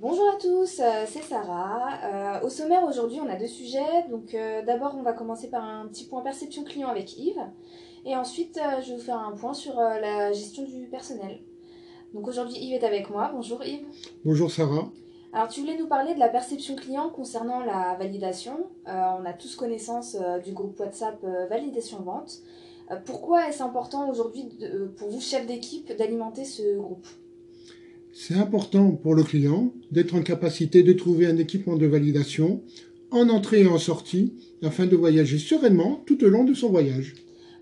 Bonjour à tous, euh, c'est Sarah. Euh, au sommaire aujourd'hui, on a deux sujets. Donc euh, d'abord, on va commencer par un petit point perception client avec Yves. Et ensuite, je vais vous faire un point sur la gestion du personnel. Donc aujourd'hui, Yves est avec moi. Bonjour Yves. Bonjour Sarah. Alors tu voulais nous parler de la perception client concernant la validation. on a tous connaissance du groupe WhatsApp Validation Vente. Pourquoi est-ce important aujourd'hui pour vous, chef d'équipe, d'alimenter ce groupe? C'est important pour le client d'être en capacité de trouver un équipement de validation en entrée et en sortie afin de voyager sereinement tout au long de son voyage.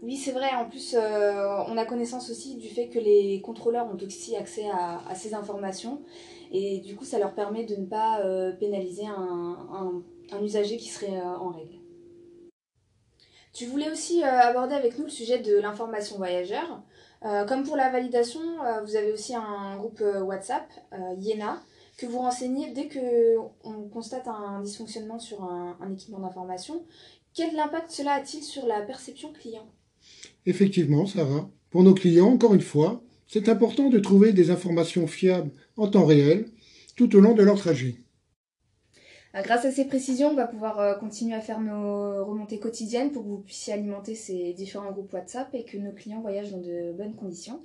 Oui, c'est vrai. En plus, euh, on a connaissance aussi du fait que les contrôleurs ont aussi accès à, ces informations. Et du coup, ça leur permet de ne pas euh, pénaliser un, usager qui serait euh, en règle. Tu voulais aussi aborder avec nous le sujet de l'information voyageur. Euh, comme pour la validation, euh, vous avez aussi un groupe euh, WhatsApp, Yena, que vous renseignez dès qu'on constate un dysfonctionnement sur un, équipement d'information. Quel impact cela a-t-il sur la perception client? Effectivement, Sarah. Pour nos clients, encore une fois, c'est important de trouver des informations fiables en temps réel tout au long de leur trajet. Euh, grâce à ces précisions, on va pouvoir euh, continuer à faire nos remontées quotidiennes pour que vous puissiez alimenter ces différents groupes WhatsApp et que nos clients voyagent dans de bonnes conditions.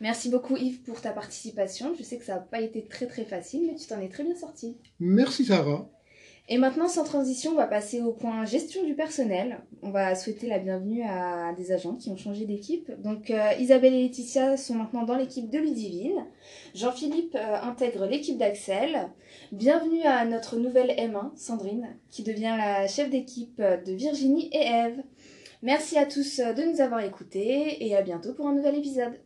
Merci beaucoup Yves pour ta participation. Je sais que ça n'a pas été très très facile, mais tu t'en es très bien sorti. Merci Sarah. Et maintenant, sans transition, on va passer au point gestion du personnel. On va souhaiter la bienvenue à des agents qui ont changé d'équipe. Donc, euh, Isabelle et Laetitia sont maintenant dans l'équipe de Ludivine. Jean-Philippe euh, intègre l'équipe d'Axel. Bienvenue à notre nouvelle M1, Sandrine, qui devient la chef d'équipe de Virginie et Eve. Merci à tous de nous avoir écoutés et à bientôt pour un nouvel épisode.